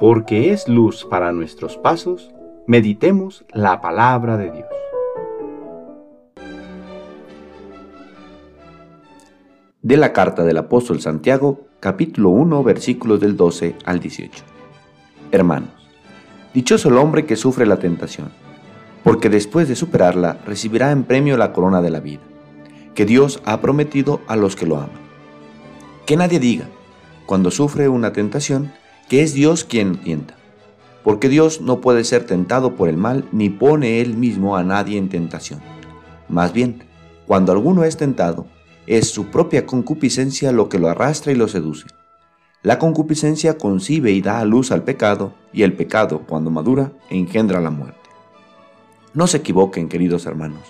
porque es luz para nuestros pasos, meditemos la palabra de Dios. De la carta del apóstol Santiago, capítulo 1, versículos del 12 al 18. Hermanos, dichoso el hombre que sufre la tentación, porque después de superarla recibirá en premio la corona de la vida, que Dios ha prometido a los que lo aman. Que nadie diga, cuando sufre una tentación, que es Dios quien tienta. Porque Dios no puede ser tentado por el mal ni pone él mismo a nadie en tentación. Más bien, cuando alguno es tentado, es su propia concupiscencia lo que lo arrastra y lo seduce. La concupiscencia concibe y da a luz al pecado, y el pecado, cuando madura, engendra la muerte. No se equivoquen, queridos hermanos.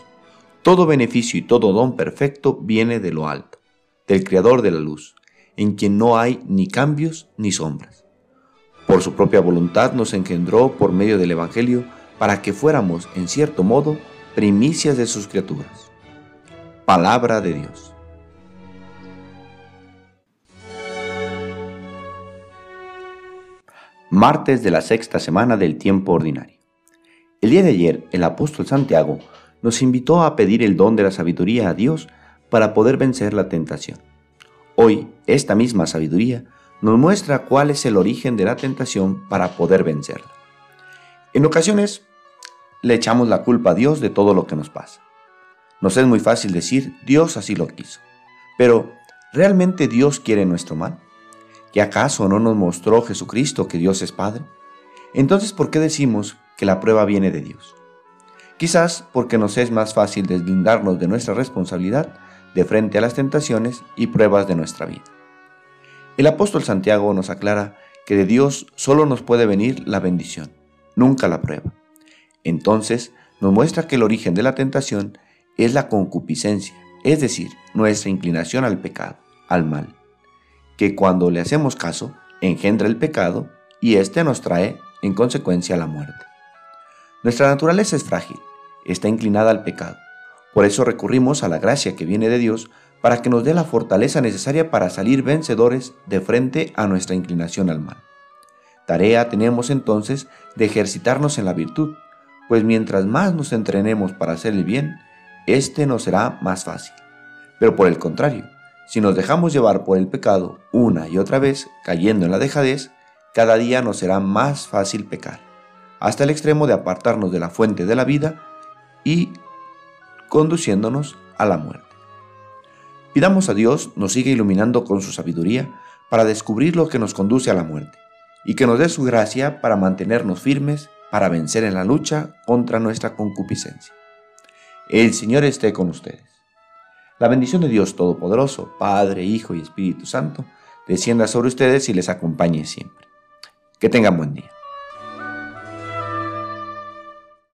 Todo beneficio y todo don perfecto viene de lo alto, del Creador de la luz, en quien no hay ni cambios ni sombras. Por su propia voluntad nos engendró por medio del Evangelio para que fuéramos, en cierto modo, primicias de sus criaturas. Palabra de Dios. Martes de la sexta semana del tiempo ordinario. El día de ayer, el apóstol Santiago nos invitó a pedir el don de la sabiduría a Dios para poder vencer la tentación. Hoy, esta misma sabiduría nos muestra cuál es el origen de la tentación para poder vencerla. En ocasiones le echamos la culpa a Dios de todo lo que nos pasa. Nos es muy fácil decir, Dios así lo quiso. Pero, ¿realmente Dios quiere nuestro mal? ¿Y acaso no nos mostró Jesucristo que Dios es Padre? Entonces, ¿por qué decimos que la prueba viene de Dios? Quizás porque nos es más fácil deslindarnos de nuestra responsabilidad de frente a las tentaciones y pruebas de nuestra vida. El apóstol Santiago nos aclara que de Dios solo nos puede venir la bendición, nunca la prueba. Entonces nos muestra que el origen de la tentación es la concupiscencia, es decir, nuestra inclinación al pecado, al mal, que cuando le hacemos caso engendra el pecado y éste nos trae en consecuencia la muerte. Nuestra naturaleza es frágil, está inclinada al pecado. Por eso recurrimos a la gracia que viene de Dios para que nos dé la fortaleza necesaria para salir vencedores de frente a nuestra inclinación al mal. Tarea tenemos entonces de ejercitarnos en la virtud, pues mientras más nos entrenemos para hacer el bien, este nos será más fácil. Pero por el contrario, si nos dejamos llevar por el pecado una y otra vez, cayendo en la dejadez, cada día nos será más fácil pecar, hasta el extremo de apartarnos de la fuente de la vida y conduciéndonos a la muerte. Pidamos a Dios nos siga iluminando con su sabiduría para descubrir lo que nos conduce a la muerte y que nos dé su gracia para mantenernos firmes para vencer en la lucha contra nuestra concupiscencia. El Señor esté con ustedes. La bendición de Dios Todopoderoso, Padre, Hijo y Espíritu Santo, descienda sobre ustedes y les acompañe siempre. Que tengan buen día.